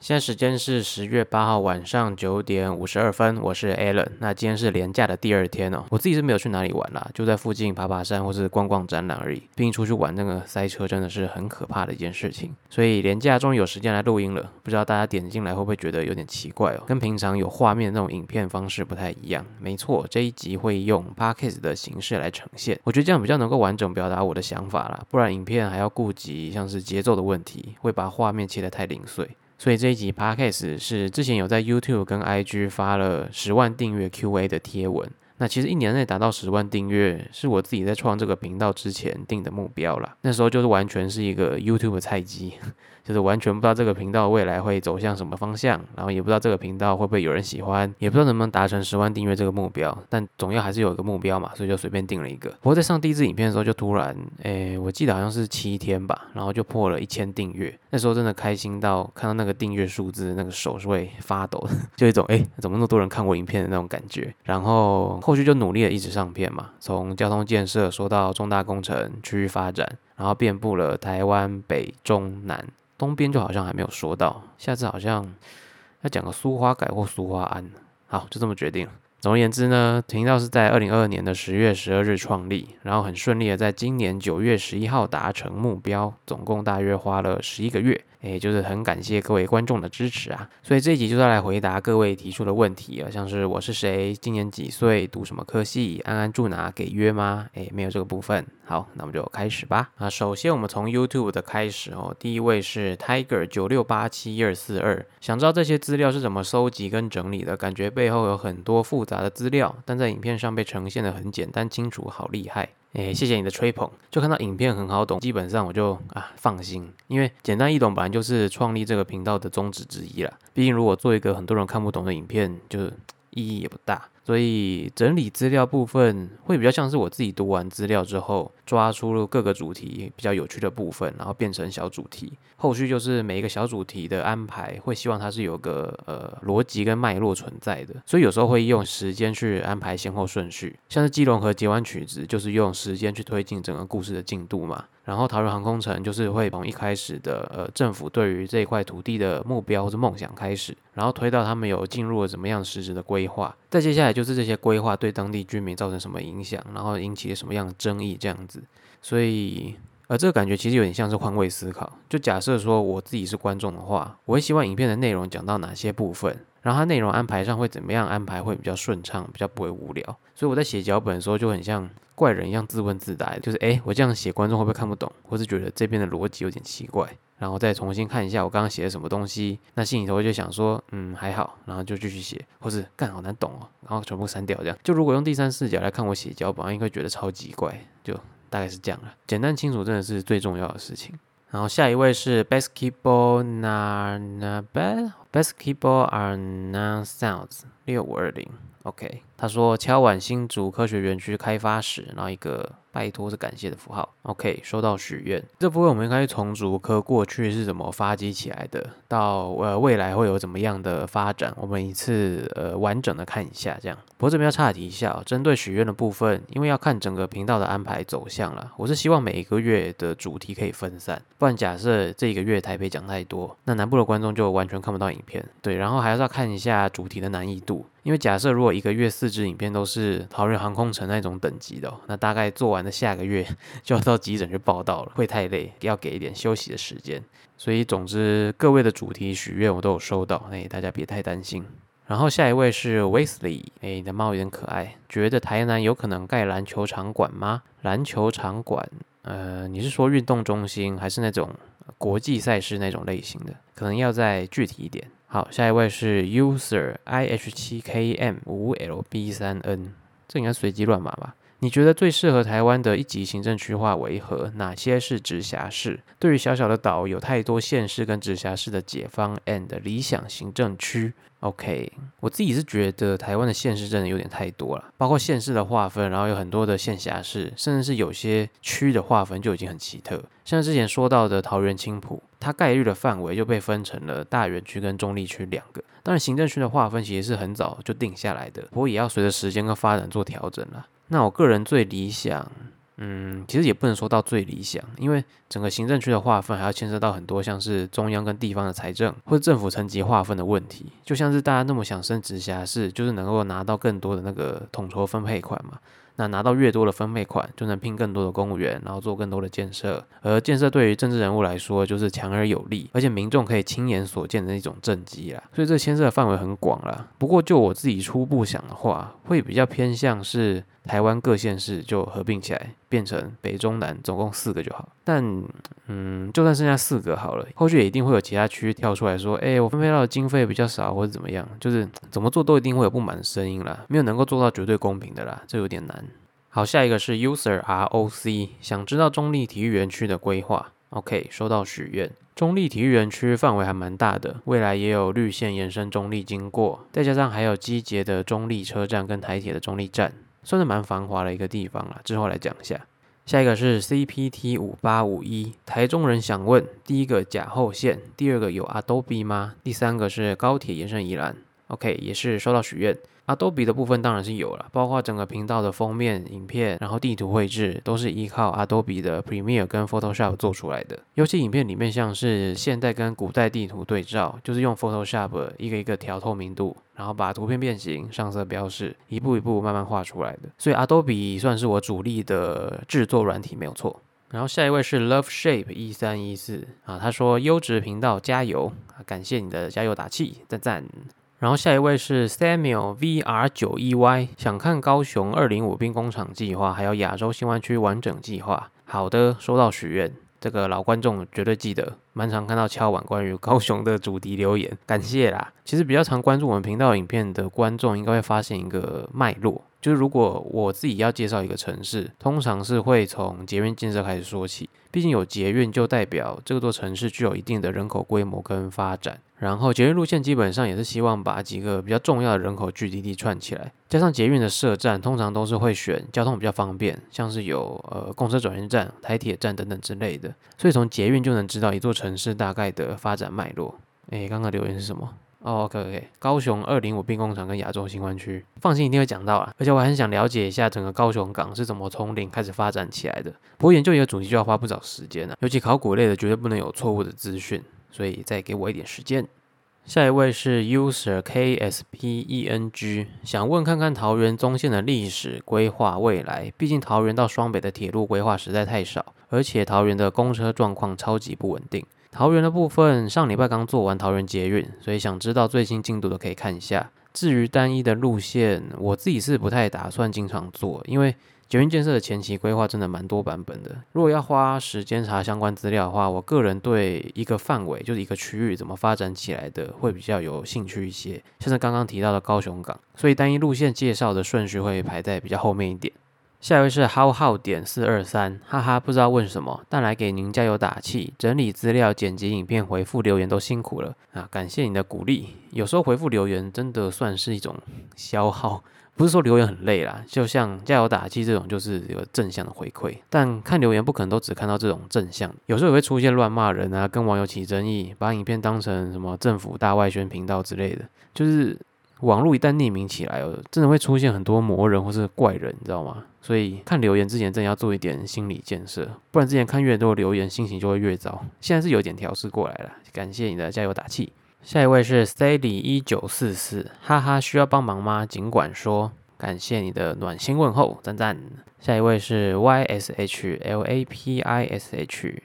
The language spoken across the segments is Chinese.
现在时间是十月八号晚上九点五十二分，我是 Alan。那今天是连假的第二天哦，我自己是没有去哪里玩啦，就在附近爬爬山或是逛逛展览而已。毕竟出去玩那个塞车真的是很可怕的一件事情，所以连假终于有时间来录音了。不知道大家点进来会不会觉得有点奇怪哦，跟平常有画面的那种影片方式不太一样。没错，这一集会用 podcast 的形式来呈现，我觉得这样比较能够完整表达我的想法啦。不然影片还要顾及像是节奏的问题，会把画面切得太零碎。所以这一集 podcast 是之前有在 YouTube 跟 IG 发了十万订阅 QA 的贴文。那其实一年内达到十万订阅，是我自己在创这个频道之前定的目标啦。那时候就是完全是一个 YouTube 菜鸡。就是完全不知道这个频道未来会走向什么方向，然后也不知道这个频道会不会有人喜欢，也不知道能不能达成十万订阅这个目标，但总要还是有一个目标嘛，所以就随便定了一个。不过在上第一支影片的时候，就突然，诶，我记得好像是七天吧，然后就破了一千订阅。那时候真的开心到看到那个订阅数字，那个手是会发抖的，就一种诶，怎么那么多人看我影片的那种感觉。然后后续就努力的一直上片嘛，从交通建设说到重大工程、区域发展，然后遍布了台湾北中南。东边就好像还没有说到，下次好像要讲个苏花改或苏花安，好，就这么决定了。总而言之呢，频道是在二零二二年的十月十二日创立，然后很顺利的在今年九月十一号达成目标，总共大约花了十一个月。诶，就是很感谢各位观众的支持啊，所以这一集就是来回答各位提出的问题啊，像是我是谁，今年几岁，读什么科系，安安住哪，给约吗？诶，没有这个部分。好，那我们就开始吧。啊，首先我们从 YouTube 的开始哦，第一位是 Tiger 九六八七二四二，想知道这些资料是怎么收集跟整理的？感觉背后有很多复杂的资料，但在影片上被呈现的很简单清楚，好厉害。诶，谢谢你的吹捧，就看到影片很好懂，基本上我就啊放心，因为简单易懂本来就是创立这个频道的宗旨之一啦。毕竟如果做一个很多人看不懂的影片，就意义也不大。所以整理资料部分会比较像是我自己读完资料之后，抓出各个主题比较有趣的部分，然后变成小主题。后续就是每一个小主题的安排，会希望它是有个呃逻辑跟脉络存在的。所以有时候会用时间去安排先后顺序，像是基隆和结完曲子，就是用时间去推进整个故事的进度嘛。然后桃园航空城就是会从一开始的呃政府对于这一块土地的目标或者梦想开始，然后推到他们有进入了怎么样实质的规划，再接下来就就是这些规划对当地居民造成什么影响，然后引起了什么样的争议这样子。所以而这个感觉其实有点像是换位思考，就假设说我自己是观众的话，我会希望影片的内容讲到哪些部分，然后它内容安排上会怎么样安排会比较顺畅，比较不会无聊。所以我在写脚本的时候就很像。怪人一样自问自答，就是哎，我这样写观众会不会看不懂，或是觉得这边的逻辑有点奇怪，然后再重新看一下我刚刚写的什么东西，那心里头就想说，嗯，还好，然后就继续写，或是干好难懂哦，然后全部删掉这样。就如果用第三视角来看我写脚本，应该觉得超级怪，就大概是这样了。简单清楚真的是最重要的事情。然后下一位是 basketball na na bad basketball are non sounds 六五二零，OK。他说：“敲碗新竹科学园区开发时，然后一个拜托是感谢的符号。OK，收到许愿。这部分我们应该从竹科过去是怎么发迹起来的，到呃未来会有怎么样的发展，我们一次呃完整的看一下。这样，不过这边要岔题一下，哦针对许愿的部分，因为要看整个频道的安排走向了。我是希望每一个月的主题可以分散，不然假设这一个月台北讲太多，那南部的观众就完全看不到影片。对，然后还是要看一下主题的难易度。”因为假设如果一个月四支影片都是桃园航空城那种等级的，那大概做完的下个月 就要到急诊去报道了，会太累，要给一点休息的时间。所以总之各位的主题许愿我都有收到，哎，大家别太担心。然后下一位是 Wesley，哎，你的猫有点可爱，觉得台南有可能盖篮球场馆吗？篮球场馆，呃，你是说运动中心还是那种国际赛事那种类型的？可能要再具体一点。好，下一位是 user i h 七 k m 五 l b 三 n，这应该随机乱码吧？你觉得最适合台湾的一级行政区划为何？哪些是直辖市？对于小小的岛，有太多县市跟直辖市的解方 and 理想行政区。OK，我自己是觉得台湾的县市真的有点太多了，包括县市的划分，然后有很多的县辖市，甚至是有些区的划分就已经很奇特。像之前说到的桃园青浦，它概率的范围就被分成了大园区跟中立区两个。当然，行政区的划分其实是很早就定下来的，不过也要随着时间跟发展做调整了。那我个人最理想。嗯，其实也不能说到最理想，因为整个行政区的划分还要牵涉到很多像是中央跟地方的财政或者政府层级划分的问题，就像是大家那么想升直辖市，就是能够拿到更多的那个统筹分配款嘛。那拿到越多的分配款，就能聘更多的公务员，然后做更多的建设。而建设对于政治人物来说，就是强而有力，而且民众可以亲眼所见的那种政绩啦。所以这牵涉的范围很广啦。不过就我自己初步想的话，会比较偏向是。台湾各县市就合并起来，变成北中南，总共四个就好。但，嗯，就算剩下四个好了，后续也一定会有其他区跳出来说：“哎，我分配到的经费比较少，或者怎么样。”就是怎么做都一定会有不满的声音啦，没有能够做到绝对公平的啦，这有点难。好，下一个是 User ROC，想知道中立体育园区的规划。OK，收到许愿。中立体育园区范围还蛮大的，未来也有绿线延伸中立经过，再加上还有机捷的中立车站跟台铁的中立站。算是蛮繁华的一个地方了，之后来讲一下。下一个是 CPT 五八五一，台中人想问：第一个甲后线，第二个有 Adobe 吗？第三个是高铁延伸宜兰。OK，也是收到许愿。Adobe 的部分当然是有了，包括整个频道的封面、影片，然后地图绘制，都是依靠 Adobe 的 Premiere 跟 Photoshop 做出来的。尤其影片里面像是现代跟古代地图对照，就是用 Photoshop 一个一个调透明度，然后把图片变形、上色标示，一步一步慢慢画出来的。所以 Adobe 算是我主力的制作软体，没有错。然后下一位是 Love Shape 一三一四啊，他说优质频道加油啊，感谢你的加油打气，赞赞。然后下一位是 Samuel VR 九 EY，想看高雄二零五兵工厂计划，还有亚洲新湾区完整计划。好的，收到许愿，这个老观众绝对记得，蛮常看到敲碗关于高雄的主题留言，感谢啦。其实比较常关注我们频道影片的观众，应该会发现一个脉络。就是如果我自己要介绍一个城市，通常是会从捷运建设开始说起。毕竟有捷运，就代表这座城市具有一定的人口规模跟发展。然后捷运路线基本上也是希望把几个比较重要的人口聚集地串起来。加上捷运的设站，通常都是会选交通比较方便，像是有呃公车转运站、台铁站等等之类的。所以从捷运就能知道一座城市大概的发展脉络。诶，刚刚留言是什么？哦，OK OK，高雄二零五兵工厂跟亚洲新湾区，放心一定会讲到啊。而且我很想了解一下整个高雄港是怎么从零开始发展起来的。不过研究一个主题就要花不少时间了，尤其考古类的绝对不能有错误的资讯，所以再给我一点时间。下一位是 User KSPENG，想问看看桃园中线的历史规划未来，毕竟桃园到双北的铁路规划实在太少，而且桃园的公车状况超级不稳定。桃园的部分上礼拜刚做完桃园捷运，所以想知道最新进度的可以看一下。至于单一的路线，我自己是不太打算经常做，因为捷运建设的前期规划真的蛮多版本的。如果要花时间查相关资料的话，我个人对一个范围就是一个区域怎么发展起来的会比较有兴趣一些，像是刚刚提到的高雄港，所以单一路线介绍的顺序会排在比较后面一点。下一位是 How How 点四二三，哈哈，不知道问什么，但来给您加油打气，整理资料、剪辑影片、回复留言都辛苦了啊！感谢你的鼓励。有时候回复留言真的算是一种消耗，不是说留言很累啦，就像加油打气这种，就是有正向的回馈。但看留言不可能都只看到这种正向，有时候也会出现乱骂人啊，跟网友起争议，把影片当成什么政府大外宣频道之类的，就是。网络一旦匿名起来，真的会出现很多魔人或是怪人，你知道吗？所以看留言之前，真的要做一点心理建设，不然之前看越多留言，心情就会越糟。现在是有点调试过来了，感谢你的加油打气。下一位是 Steady 一九四四，哈哈，需要帮忙吗？尽管说，感谢你的暖心问候，赞赞。下一位是 YSHLAPISH，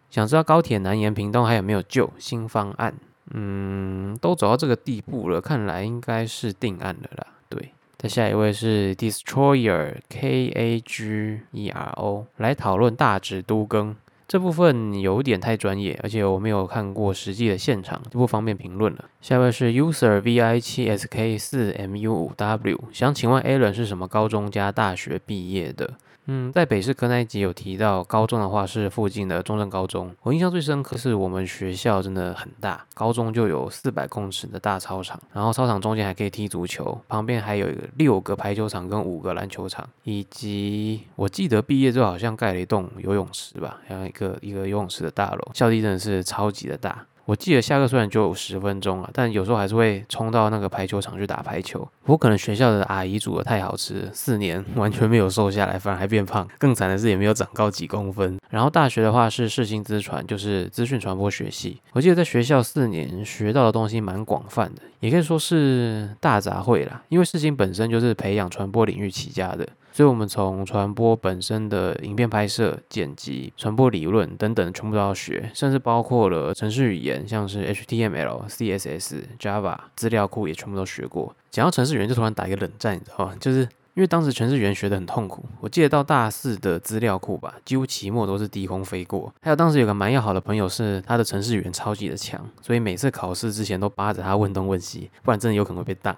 想知道高铁南延屏东还有没有救新方案？嗯，都走到这个地步了，看来应该是定案了啦。对，再下一位是 Destroyer K A G E R O 来讨论大直都更这部分有点太专业，而且我没有看过实际的现场，就不方便评论了。下一位是 User V I 七 S K 四 M U 五 W，想请问 Alan 是什么高中加大学毕业的？嗯，在北市科那一集有提到，高中的话是附近的中正高中。我印象最深刻是我们学校真的很大，高中就有四百公尺的大操场，然后操场中间还可以踢足球，旁边还有六个排球场跟五个篮球场，以及我记得毕业之后好像盖了一栋游泳池吧，还有一个一个游泳池的大楼。校地真的是超级的大。我记得下课虽然就有十分钟啊，但有时候还是会冲到那个排球场去打排球。我可能学校的阿姨煮的太好吃，四年完全没有瘦下来，反而还变胖。更惨的是也没有长高几公分。然后大学的话是世新资传，就是资讯传播学系。我记得在学校四年学到的东西蛮广泛的，也可以说是大杂烩啦。因为世新本身就是培养传播领域起家的。所以，我们从传播本身的影片拍摄、剪辑、传播理论等等，全部都要学，甚至包括了程式语言，像是 HTML、CSS、Java 资料库也全部都学过。讲到程式语言，就突然打一个冷战，你知道吗？就是因为当时程式语言学得很痛苦。我记得到大四的资料库吧，几乎期末都是低空飞过。还有当时有个蛮要好的朋友，是他的程式语言超级的强，所以每次考试之前都扒着他问东问西，不然真的有可能会被当。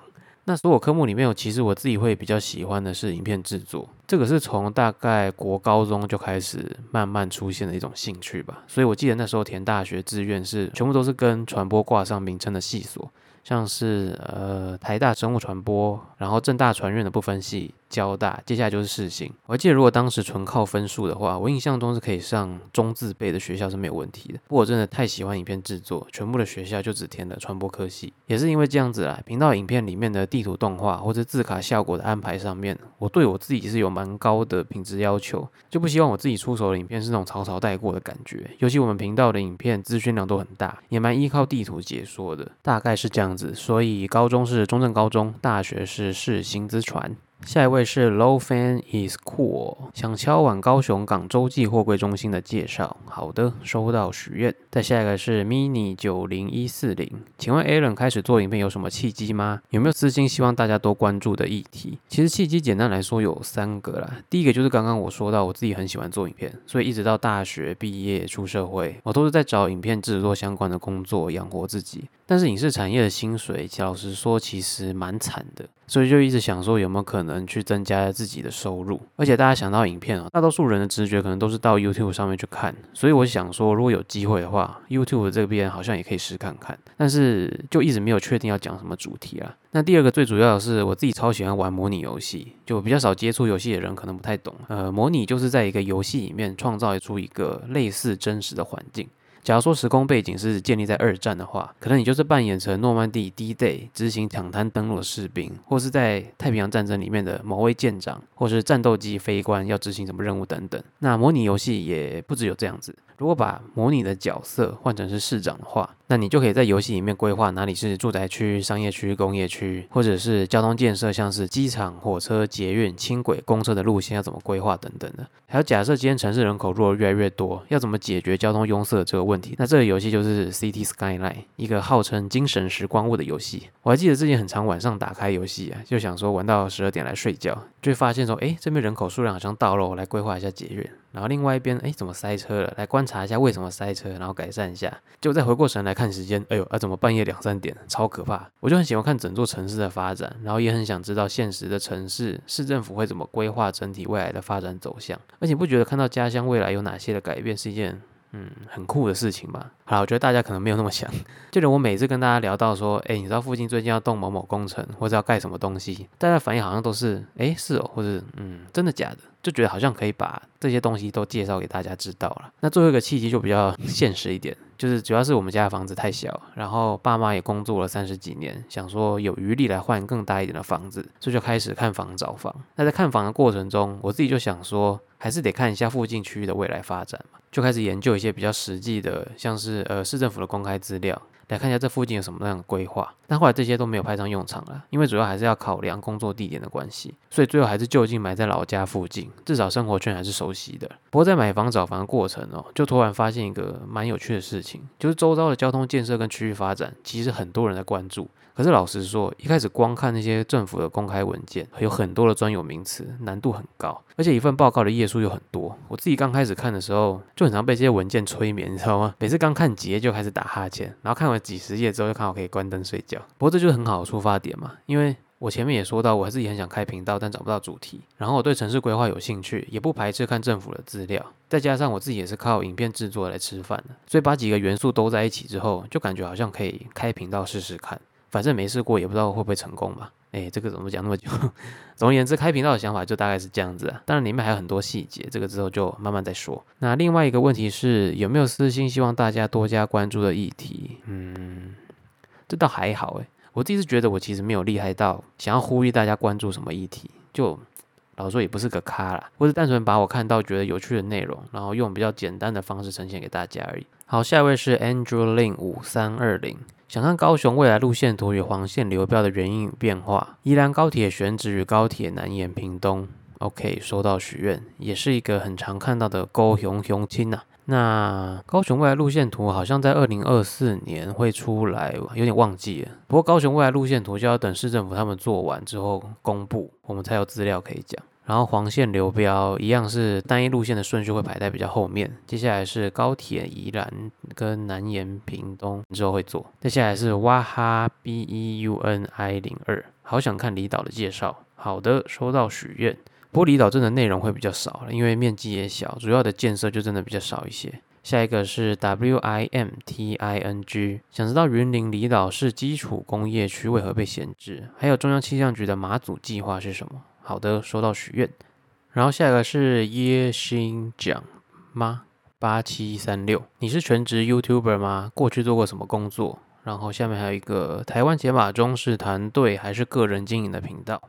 那所有科目里面，我其实我自己会比较喜欢的是影片制作，这个是从大概国高中就开始慢慢出现的一种兴趣吧。所以我记得那时候填大学志愿是全部都是跟传播挂上名称的系所。像是呃台大生物传播，然后正大传院的不分系，交大，接下来就是世新。我记得，如果当时纯靠分数的话，我印象中是可以上中字辈的学校是没有问题的。不过我真的太喜欢影片制作，全部的学校就只填了传播科系。也是因为这样子啊，频道影片里面的地图动画或者字卡效果的安排上面，我对我自己是有蛮高的品质要求，就不希望我自己出手的影片是那种草草带过的感觉。尤其我们频道的影片资讯量都很大，也蛮依靠地图解说的，大概是这样子。所以高中是中正高中，大学是世新资传。下一位是 Low Fan is cool，想敲碗高雄港洲际货柜中心的介绍。好的，收到许愿。再下一个是 Mini 九零一四零，请问 Alan 开始做影片有什么契机吗？有没有私心希望大家多关注的议题？其实契机简单来说有三个啦。第一个就是刚刚我说到我自己很喜欢做影片，所以一直到大学毕业出社会，我都是在找影片制作相关的工作养活自己。但是影视产业的薪水，老实说其实蛮惨的，所以就一直想说有没有可能去增加自己的收入。而且大家想到影片啊，大多数人的直觉可能都是到 YouTube 上面去看，所以我想说如果有机会的话，YouTube 这边好像也可以试看看。但是就一直没有确定要讲什么主题啊。那第二个最主要的是我自己超喜欢玩模拟游戏，就比较少接触游戏的人可能不太懂。呃，模拟就是在一个游戏里面创造出一个类似真实的环境。假如说时空背景是建立在二战的话，可能你就是扮演成诺曼底 D-Day 执行抢滩登陆的士兵，或是在太平洋战争里面的某位舰长，或是战斗机飞官要执行什么任务等等。那模拟游戏也不只有这样子。如果把模拟的角色换成是市长的话，那你就可以在游戏里面规划哪里是住宅区、商业区、工业区，或者是交通建设，像是机场、火车、捷运、轻轨、公车的路线要怎么规划等等的。还有假设今天城市人口如果越来越多，要怎么解决交通拥塞这个问题？那这个游戏就是 City Skyline，一个号称精神时光屋的游戏。我还记得自己很常晚上打开游戏啊，就想说玩到十二点来睡觉，就发现说，哎，这边人口数量好像到了，我来规划一下捷运。然后另外一边，哎，怎么塞车了？来观察一下为什么塞车，然后改善一下。就再回过神来看时间，哎呦，啊，怎么半夜两三点，超可怕！我就很喜欢看整座城市的发展，然后也很想知道现实的城市市政府会怎么规划整体未来的发展走向。而且不觉得看到家乡未来有哪些的改变是一件。嗯，很酷的事情吧。好了，我觉得大家可能没有那么想。就连我每次跟大家聊到说，哎，你知道附近最近要动某某工程，或者要盖什么东西，大家反应好像都是，哎，是哦，或者嗯，真的假的？就觉得好像可以把这些东西都介绍给大家知道了。那最后一个契机就比较 现实一点，就是主要是我们家的房子太小，然后爸妈也工作了三十几年，想说有余力来换更大一点的房子，所以就开始看房找房。那在看房的过程中，我自己就想说，还是得看一下附近区域的未来发展嘛。就开始研究一些比较实际的，像是呃市政府的公开资料，来看一下这附近有什么样的规划。但后来这些都没有派上用场了，因为主要还是要考量工作地点的关系，所以最后还是就近买在老家附近，至少生活圈还是熟悉的。不过在买房找房的过程哦，就突然发现一个蛮有趣的事情，就是周遭的交通建设跟区域发展，其实很多人在关注。可是老实说，一开始光看那些政府的公开文件，有很多的专有名词，难度很高，而且一份报告的页数又很多。我自己刚开始看的时候，就很常被这些文件催眠，你知道吗？每次刚看几页就开始打哈欠，然后看完几十页之后，就刚好可以关灯睡觉。不过这就是很好的出发点嘛，因为我前面也说到，我自己很想开频道，但找不到主题。然后我对城市规划有兴趣，也不排斥看政府的资料。再加上我自己也是靠影片制作来吃饭的，所以把几个元素都在一起之后，就感觉好像可以开频道试试看。反正没试过，也不知道会不会成功吧。哎，这个怎么讲那么久？总而言之，开频道的想法就大概是这样子啊。当然里面还有很多细节，这个之后就慢慢再说。那另外一个问题是，有没有私心希望大家多加关注的议题？嗯，这倒还好哎。我第一次觉得我其实没有厉害到想要呼吁大家关注什么议题，就老实说也不是个咖啦，我是单纯把我看到觉得有趣的内容，然后用比较简单的方式呈现给大家而已。好，下一位是 Andrew Lin 五三二零。想看高雄未来路线图与黄线流标的原因与变化。宜兰高铁选址与高铁南延屏东。OK，收到许愿，也是一个很常看到的高雄雄亲呐。那高雄未来路线图好像在二零二四年会出来，有点忘记了。不过高雄未来路线图就要等市政府他们做完之后公布，我们才有资料可以讲。然后黄线流标一样是单一路线的顺序会排在比较后面，接下来是高铁宜兰跟南延屏东之后会做，接下来是哇哈 B E U N I 零二，好想看离岛的介绍。好的，收到许愿。不过离岛镇的内容会比较少了，因为面积也小，主要的建设就真的比较少一些。下一个是 W I M T I N G，想知道云林离岛是基础工业区为何被闲置？还有中央气象局的马祖计划是什么？好的，收到许愿。然后下一个是耶星奖吗？八七三六，你是全职 YouTuber 吗？过去做过什么工作？然后下面还有一个台湾解码中是团队还是个人经营的频道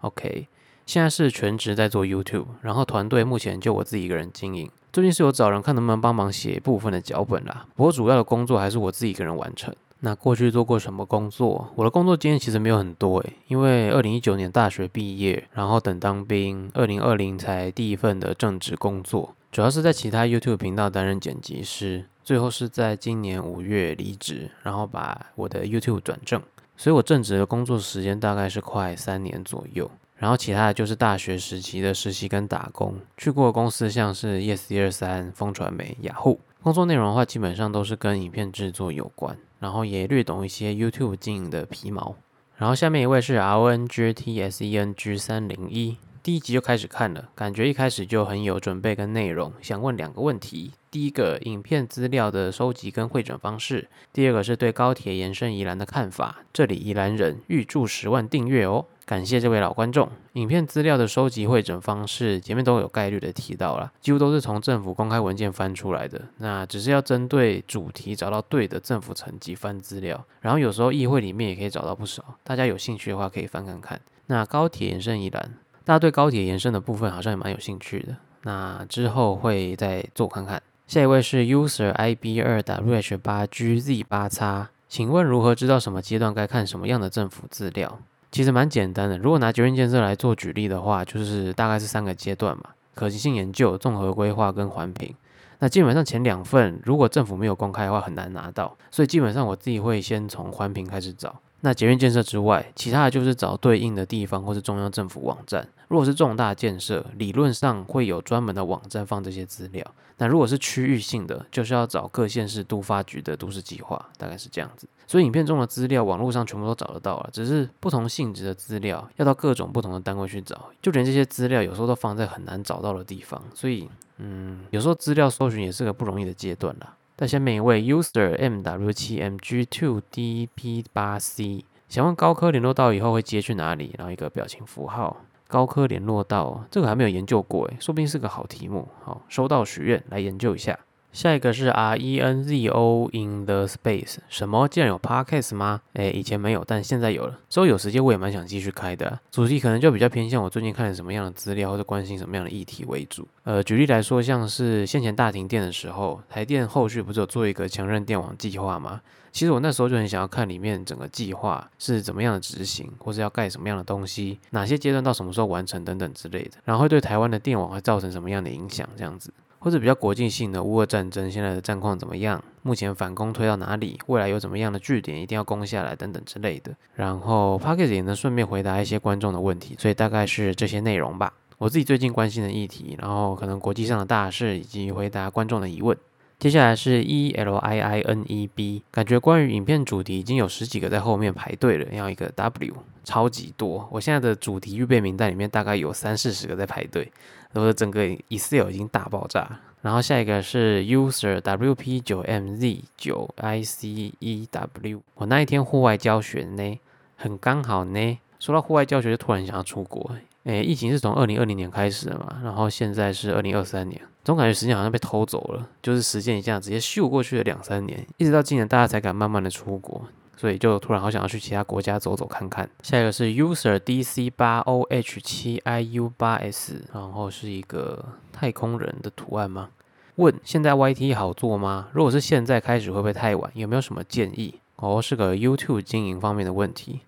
？OK，现在是全职在做 YouTube，然后团队目前就我自己一个人经营。最近是有找人看能不能帮忙写部分的脚本啦，不过主要的工作还是我自己一个人完成。那过去做过什么工作？我的工作经验其实没有很多诶，因为二零一九年大学毕业，然后等当兵，二零二零才第一份的正职工作，主要是在其他 YouTube 频道担任剪辑师，最后是在今年五月离职，然后把我的 YouTube 转正，所以我正职的工作时间大概是快三年左右，然后其他的就是大学时期的实习跟打工，去过公司像是 Yes 一二三、风传媒、雅虎，工作内容的话基本上都是跟影片制作有关。然后也略懂一些 YouTube 经营的皮毛。然后下面一位是 R O N G T S E N G 三零一，第一集就开始看了，感觉一开始就很有准备跟内容。想问两个问题：第一个，影片资料的收集跟汇整方式；第二个是对高铁延伸宜兰的看法。这里宜兰人预祝十万订阅哦。感谢这位老观众。影片资料的收集会诊方式，前面都有概率的提到了，几乎都是从政府公开文件翻出来的。那只是要针对主题找到对的政府层级翻资料，然后有时候议会里面也可以找到不少。大家有兴趣的话可以翻看看。那高铁延伸宜兰，大家对高铁延伸的部分好像也蛮有兴趣的。那之后会再做看看。下一位是 user i b 二 w h 八 g z 八叉，请问如何知道什么阶段该看什么样的政府资料？其实蛮简单的，如果拿捷运建设来做举例的话，就是大概是三个阶段嘛：可行性研究、综合规划跟环评。那基本上前两份如果政府没有公开的话，很难拿到，所以基本上我自己会先从环评开始找。那捷运建设之外，其他的就是找对应的地方或是中央政府网站。如果是重大建设，理论上会有专门的网站放这些资料。那如果是区域性的，就是要找各县市都发局的都市计划，大概是这样子。所以影片中的资料，网络上全部都找得到了，只是不同性质的资料要到各种不同的单位去找，就连这些资料有时候都放在很难找到的地方，所以嗯，有时候资料搜寻也是个不容易的阶段啦。在下面一位 user mw 七 mg two dp 八 c，想问高科联络到以后会接去哪里？然后一个表情符号。高科联络到这个还没有研究过诶，说不定是个好题目。好，收到许愿来研究一下。下一个是 R E N Z O in the space，什么？竟然有 podcast 吗？诶，以前没有，但现在有了。之后有时间我也蛮想继续开的。主题可能就比较偏向我最近看了什么样的资料，或者关心什么样的议题为主。呃，举例来说，像是先前大停电的时候，台电后续不是有做一个强韧电网计划吗？其实我那时候就很想要看里面整个计划是怎么样的执行，或是要盖什么样的东西，哪些阶段到什么时候完成等等之类的，然后会对台湾的电网会造成什么样的影响，这样子，或者比较国际性的乌俄战争现在的战况怎么样，目前反攻推到哪里，未来有怎么样的据点一定要攻下来等等之类的。然后 p a c k e t 也能顺便回答一些观众的问题，所以大概是这些内容吧。我自己最近关心的议题，然后可能国际上的大事，以及回答观众的疑问。接下来是 E L I I N E B，感觉关于影片主题已经有十几个在后面排队了，要一个 W，超级多。我现在的主题预备名单里面大概有三四十个在排队，我的整个 Excel 已经大爆炸。然后下一个是 User W P 九 M Z 九 I C E W，我那一天户外教学呢，很刚好呢。说到户外教学，就突然想要出国。诶，疫情是从二零二零年开始的嘛，然后现在是二零二三年，总感觉时间好像被偷走了，就是时间一下直接咻过去了两三年，一直到今年大家才敢慢慢的出国，所以就突然好想要去其他国家走走看看。下一个是 user dc 八 oh 七 iu 八 s，然后是一个太空人的图案吗？问现在 YT 好做吗？如果是现在开始会不会太晚？有没有什么建议？哦，是个 YouTube 经营方面的问题。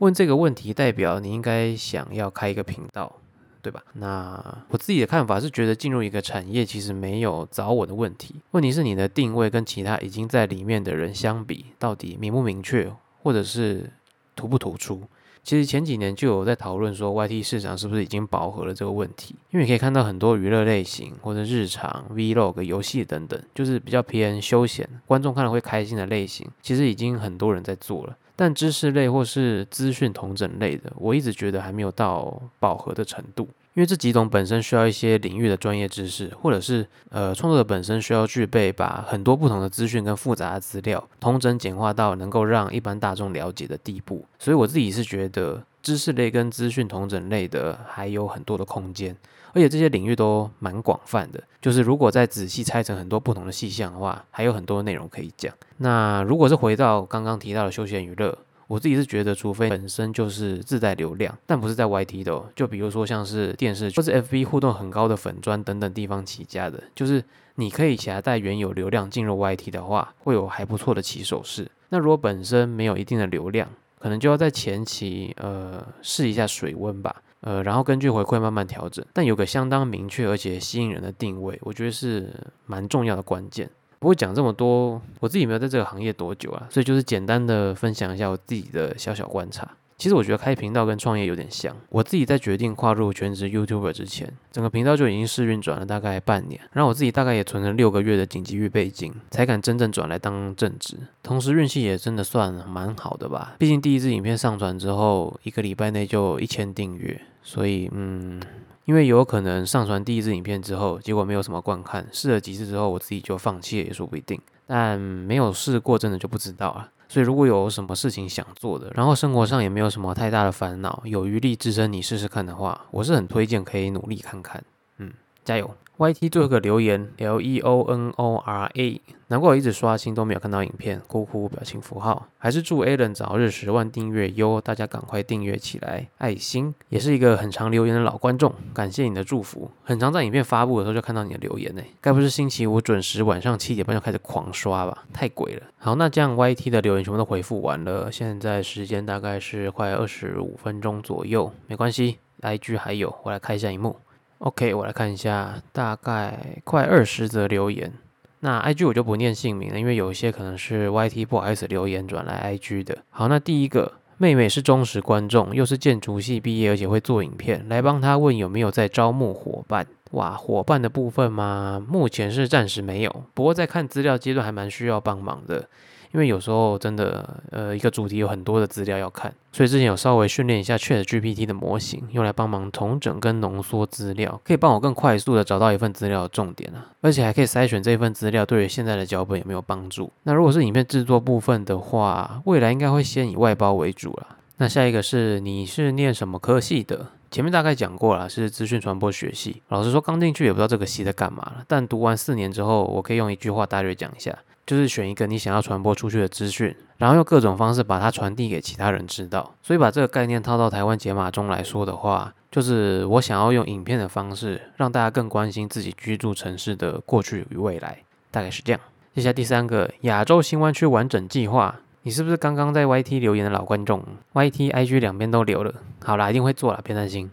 问这个问题代表你应该想要开一个频道，对吧？那我自己的看法是觉得进入一个产业其实没有早晚的问题，问题是你的定位跟其他已经在里面的人相比，到底明不明确，或者是突不突出？其实前几年就有在讨论说，YT 市场是不是已经饱和了这个问题？因为可以看到很多娱乐类型或者日常 Vlog、游戏等等，就是比较偏休闲，观众看了会开心的类型，其实已经很多人在做了。但知识类或是资讯同整类的，我一直觉得还没有到饱和的程度。因为这几种本身需要一些领域的专业知识，或者是呃创作者本身需要具备把很多不同的资讯跟复杂的资料同整简化到能够让一般大众了解的地步。所以我自己是觉得知识类跟资讯同整类的还有很多的空间，而且这些领域都蛮广泛的。就是如果再仔细拆成很多不同的细项的话，还有很多内容可以讲。那如果是回到刚刚提到的休闲娱乐。我自己是觉得，除非本身就是自带流量，但不是在 YT 的，哦就比如说像是电视或者 FB 互动很高的粉砖等等地方起家的，就是你可以携带原有流量进入 YT 的话，会有还不错的起手式。那如果本身没有一定的流量，可能就要在前期呃试一下水温吧，呃，然后根据回馈慢慢调整。但有个相当明确而且吸引人的定位，我觉得是蛮重要的关键。不会讲这么多，我自己没有在这个行业多久啊，所以就是简单的分享一下我自己的小小观察。其实我觉得开频道跟创业有点像。我自己在决定跨入全职 YouTuber 之前，整个频道就已经试运转了大概半年，然后我自己大概也存了六个月的紧急预备金，才敢真正转来当正职。同时运气也真的算蛮好的吧，毕竟第一支影片上传之后，一个礼拜内就一千订阅，所以嗯。因为有可能上传第一支影片之后，结果没有什么观看，试了几次之后，我自己就放弃了也说不一定。但没有试过，真的就不知道了。所以如果有什么事情想做的，然后生活上也没有什么太大的烦恼，有余力支撑你试试看的话，我是很推荐可以努力看看。嗯，加油！YT 最后一个留言 L E O N O R A，难怪我一直刷新都没有看到影片，哭哭表情符号。还是祝 Alan 早日十万订阅哟，大家赶快订阅起来，爱心也是一个很常留言的老观众，感谢你的祝福，很常在影片发布的时候就看到你的留言呢，该不是星期五准时晚上七点半就开始狂刷吧？太鬼了。好，那这样 YT 的留言全部都回复完了，现在时间大概是快二十五分钟左右，没关系，IG 还有，我来开一下荧幕。OK，我来看一下，大概快二十则留言。那 IG 我就不念姓名了，因为有一些可能是 YT 不好意思留言转来 IG 的。好，那第一个妹妹是忠实观众，又是建筑系毕业，而且会做影片，来帮她问有没有在招募伙伴。哇，伙伴的部分吗？目前是暂时没有，不过在看资料阶段还蛮需要帮忙的。因为有时候真的，呃，一个主题有很多的资料要看，所以之前有稍微训练一下 Chat GPT 的模型，用来帮忙统整跟浓缩资料，可以帮我更快速的找到一份资料的重点啊，而且还可以筛选这份资料对于现在的脚本有没有帮助。那如果是影片制作部分的话，未来应该会先以外包为主了。那下一个是你是念什么科系的？前面大概讲过了，是资讯传播学系。老实说，刚进去也不知道这个系在干嘛了，但读完四年之后，我可以用一句话大略讲一下。就是选一个你想要传播出去的资讯，然后用各种方式把它传递给其他人知道。所以把这个概念套到台湾解码中来说的话，就是我想要用影片的方式让大家更关心自己居住城市的过去与未来，大概是这样。接下来第三个亚洲新湾区完整计划，你是不是刚刚在 YT 留言的老观众？YT、IG 两边都留了，好啦，一定会做了，别担心。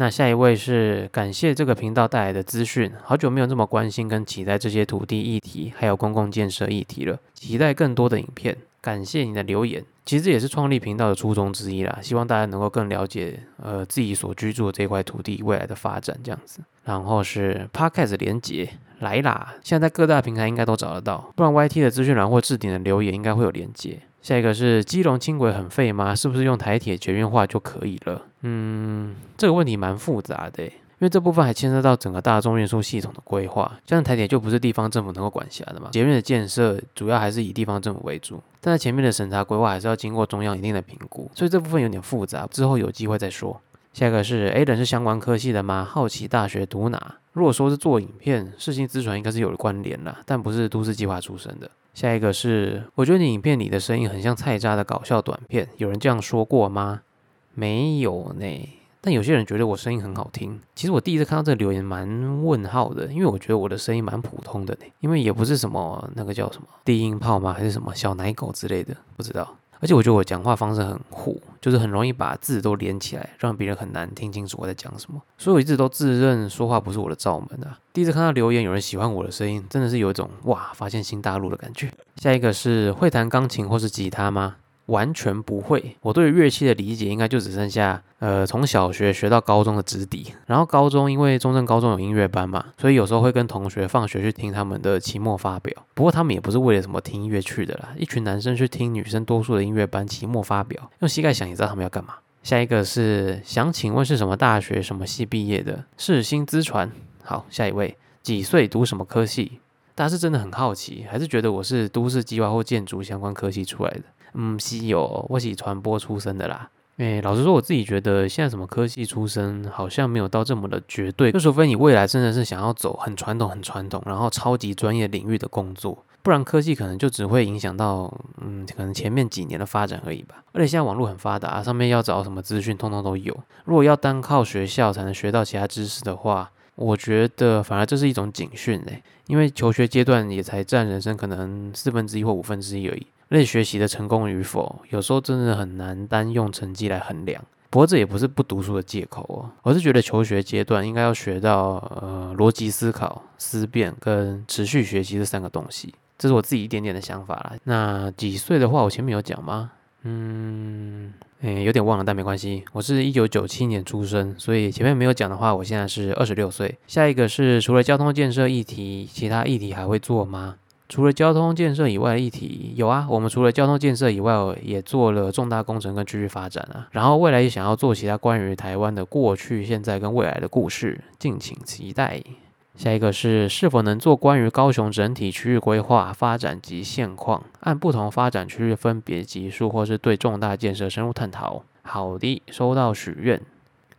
那下一位是感谢这个频道带来的资讯，好久没有这么关心跟期待这些土地议题，还有公共建设议题了，期待更多的影片。感谢你的留言，其实这也是创立频道的初衷之一啦，希望大家能够更了解呃自己所居住的这块土地未来的发展这样子。然后是 Podcast 连接来啦，现在各大平台应该都找得到，不然 YT 的资讯栏或置顶的留言应该会有连接。下一个是基隆轻轨很废吗？是不是用台铁捷运化就可以了？嗯，这个问题蛮复杂的，因为这部分还牵涉到整个大众运输系统的规划，像台铁就不是地方政府能够管辖的嘛。捷运的建设主要还是以地方政府为主，但在前面的审查规划还是要经过中央一定的评估，所以这部分有点复杂，之后有机会再说。下一个是 A 人是相关科系的吗？好奇大学读哪？如果说是做影片，世新资传应该是有关联啦，但不是都市计划出身的。下一个是，我觉得你影片里的声音很像菜渣的搞笑短片，有人这样说过吗？没有呢。但有些人觉得我声音很好听，其实我第一次看到这个留言蛮问号的，因为我觉得我的声音蛮普通的呢，因为也不是什么那个叫什么低音炮吗？还是什么小奶狗之类的，不知道。而且我觉得我讲话方式很糊，就是很容易把字都连起来，让别人很难听清楚我在讲什么。所以我一直都自认说话不是我的罩门啊。第一次看到留言有人喜欢我的声音，真的是有一种哇发现新大陆的感觉。下一个是会弹钢琴或是吉他吗？完全不会，我对乐器的理解应该就只剩下，呃，从小学学到高中的直底。然后高中因为中正高中有音乐班嘛，所以有时候会跟同学放学去听他们的期末发表。不过他们也不是为了什么听音乐去的啦，一群男生去听女生多数的音乐班期末发表，用膝盖想也知道他们要干嘛。下一个是想请问是什么大学什么系毕业的？是新资传。好，下一位几岁读什么科系？大家是真的很好奇，还是觉得我是都市计划或建筑相关科系出来的？嗯，稀有，我是传播出身的啦。诶，老实说，我自己觉得现在什么科技出身，好像没有到这么的绝对。就除非你未来真的是想要走很传统、很传统，然后超级专业领域的工作，不然科技可能就只会影响到，嗯，可能前面几年的发展而已吧。而且现在网络很发达，上面要找什么资讯，通通都有。如果要单靠学校才能学到其他知识的话，我觉得反而这是一种警讯嘞，因为求学阶段也才占人生可能四分之一或五分之一而已。类学习的成功与否，有时候真的很难单用成绩来衡量。不过这也不是不读书的借口哦，我是觉得求学阶段应该要学到呃逻辑思考、思辨跟持续学习这三个东西。这是我自己一点点的想法啦。那几岁的话，我前面有讲吗？嗯，诶，有点忘了，但没关系。我是一九九七年出生，所以前面没有讲的话，我现在是二十六岁。下一个是除了交通建设议题，其他议题还会做吗？除了交通建设以外的议题有啊，我们除了交通建设以外，也做了重大工程跟区域发展啊。然后未来也想要做其他关于台湾的过去、现在跟未来的故事，敬请期待。下一个是是否能做关于高雄整体区域规划发展及现况，按不同发展区域分别级数，或是对重大建设深入探讨。好的，收到许愿。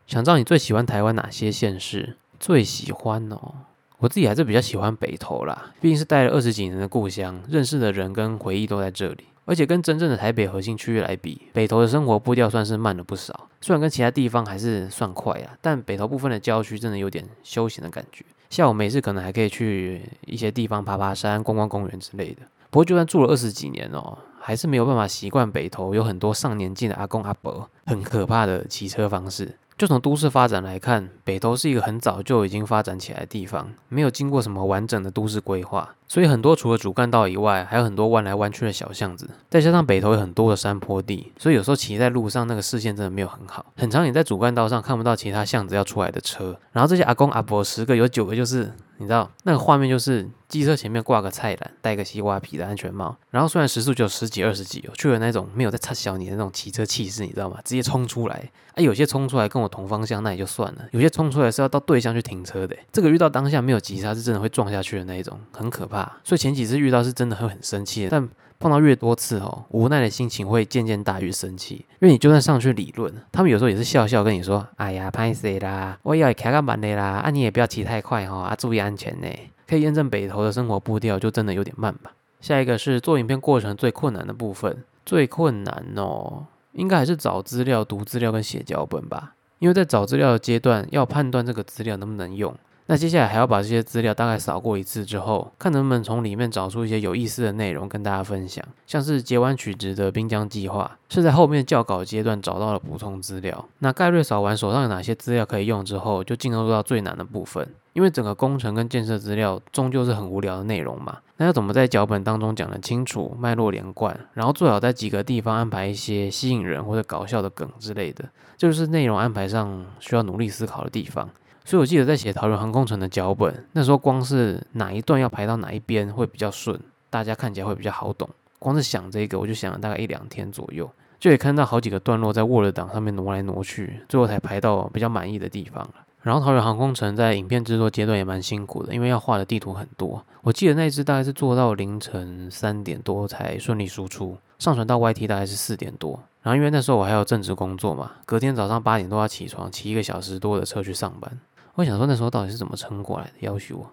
想知道你最喜欢台湾哪些县市？最喜欢哦。我自己还是比较喜欢北投啦，毕竟是待了二十几年的故乡，认识的人跟回忆都在这里。而且跟真正的台北核心区域来比，北投的生活步调算是慢了不少。虽然跟其他地方还是算快啊，但北投部分的郊区真的有点休闲的感觉。下午没事可能还可以去一些地方爬爬山、逛逛公园之类的。不过就算住了二十几年哦，还是没有办法习惯北投有很多上年纪的阿公阿伯，很可怕的骑车方式。就从都市发展来看，北投是一个很早就已经发展起来的地方，没有经过什么完整的都市规划，所以很多除了主干道以外，还有很多弯来弯去的小巷子。再加上北头有很多的山坡地，所以有时候骑在路上那个视线真的没有很好，很长你在主干道上看不到其他巷子要出来的车。然后这些阿公阿婆十个有九个就是。你知道那个画面就是机车前面挂个菜篮，戴个西瓜皮的安全帽，然后虽然时速就十几二十几哦，却有那种没有在插小你的那种骑车气势，你知道吗？直接冲出来，啊，有些冲出来跟我同方向那也就算了，有些冲出来是要到对向去停车的，这个遇到当下没有急刹是真的会撞下去的那一种，很可怕。所以前几次遇到是真的会很生气，但。碰到越多次哦，无奈的心情会渐渐大于生气。因为你就算上去理论，他们有时候也是笑笑跟你说：“哎呀，拍谁啦？我要开个慢的啦，啊，你也不要骑太快哈，啊，注意安全呢。”可以验证北投的生活步调就真的有点慢吧。下一个是做影片过程最困难的部分，最困难哦，应该还是找资料、读资料跟写脚本吧。因为在找资料的阶段，要判断这个资料能不能用。那接下来还要把这些资料大概扫过一次之后，看能不能从里面找出一些有意思的内容跟大家分享。像是截弯取直的滨江计划，是在后面校稿阶段找到了补充资料。那概率扫完手上有哪些资料可以用之后，就进入到最难的部分，因为整个工程跟建设资料终究是很无聊的内容嘛。那要怎么在脚本当中讲得清楚、脉络连贯，然后最好在几个地方安排一些吸引人或者搞笑的梗之类的，就是内容安排上需要努力思考的地方。所以我记得在写桃园航空城的脚本，那时候光是哪一段要排到哪一边会比较顺，大家看起来会比较好懂。光是想这个，我就想了大概一两天左右，就可以看到好几个段落在 Word 档上面挪来挪去，最后才排到比较满意的地方了。然后桃园航空城在影片制作阶段也蛮辛苦的，因为要画的地图很多。我记得那支大概是做到凌晨三点多才顺利输出，上传到 YT 大概是四点多。然后因为那时候我还有正职工作嘛，隔天早上八点多要起床，骑一个小时多的车去上班。我想说那时候到底是怎么撑过来的？要求我。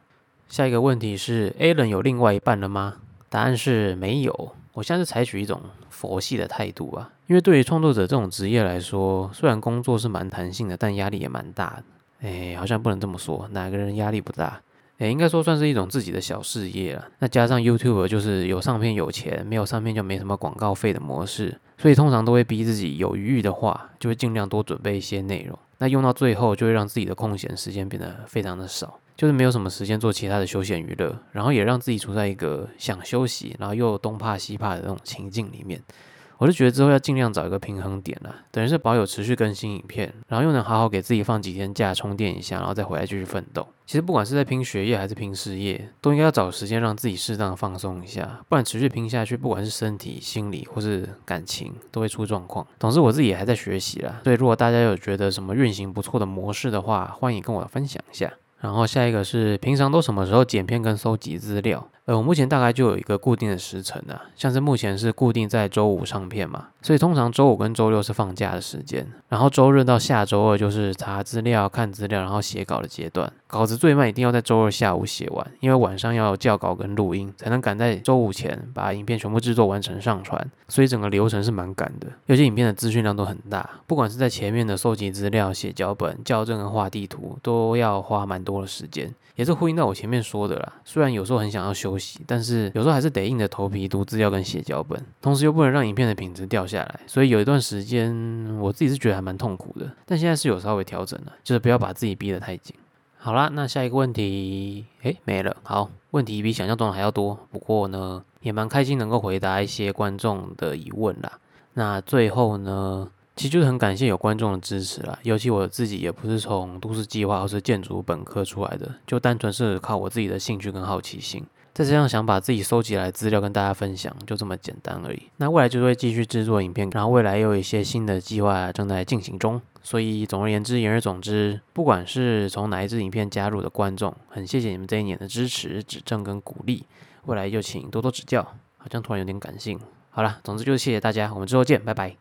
下一个问题是，Alan 有另外一半了吗？答案是没有。我现在是采取一种佛系的态度吧，因为对于创作者这种职业来说，虽然工作是蛮弹性的，但压力也蛮大的。哎，好像不能这么说，哪个人压力不大？哎，应该说算是一种自己的小事业了。那加上 YouTube 就是有上片有钱，没有上片就没什么广告费的模式，所以通常都会逼自己有余裕的话，就会尽量多准备一些内容。那用到最后，就会让自己的空闲时间变得非常的少。就是没有什么时间做其他的休闲娱乐，然后也让自己处在一个想休息，然后又东怕西怕的那种情境里面。我就觉得之后要尽量找一个平衡点了，等于是保有持续更新影片，然后又能好好给自己放几天假充电一下，然后再回来继续奋斗。其实不管是在拼学业还是拼事业，都应该要找时间让自己适当放松一下，不然持续拼下去，不管是身体、心理或是感情，都会出状况。总之我自己也还在学习啦，所以如果大家有觉得什么运行不错的模式的话，欢迎跟我分享一下。然后下一个是平常都什么时候剪片跟收集资料？呃，我目前大概就有一个固定的时辰啊，像是目前是固定在周五上片嘛，所以通常周五跟周六是放假的时间，然后周日到下周二就是查资料、看资料，然后写稿的阶段。稿子最慢一定要在周二下午写完，因为晚上要校稿跟录音，才能赶在周五前把影片全部制作完成上传，所以整个流程是蛮赶的。有些影片的资讯量都很大，不管是在前面的收集资料、写脚本、校正跟画地图，都要花蛮多的时间。也是呼应到我前面说的啦，虽然有时候很想要休但是有时候还是得硬着头皮读资料跟写脚本，同时又不能让影片的品质掉下来，所以有一段时间我自己是觉得还蛮痛苦的，但现在是有稍微调整了，就是不要把自己逼得太紧。好啦，那下一个问题，诶，没了。好，问题比想象中的还要多，不过呢，也蛮开心能够回答一些观众的疑问啦。那最后呢？其实就是很感谢有观众的支持啦，尤其我自己也不是从都市计划或是建筑本科出来的，就单纯是靠我自己的兴趣跟好奇心，再加上想把自己收集来的资料跟大家分享，就这么简单而已。那未来就会继续制作影片，然后未来又有一些新的计划正在进行中。所以总而言之，言而总之，不管是从哪一支影片加入的观众，很谢谢你们这一年的支持、指正跟鼓励，未来就请多多指教。好像突然有点感性。好了，总之就是谢谢大家，我们之后见，拜拜。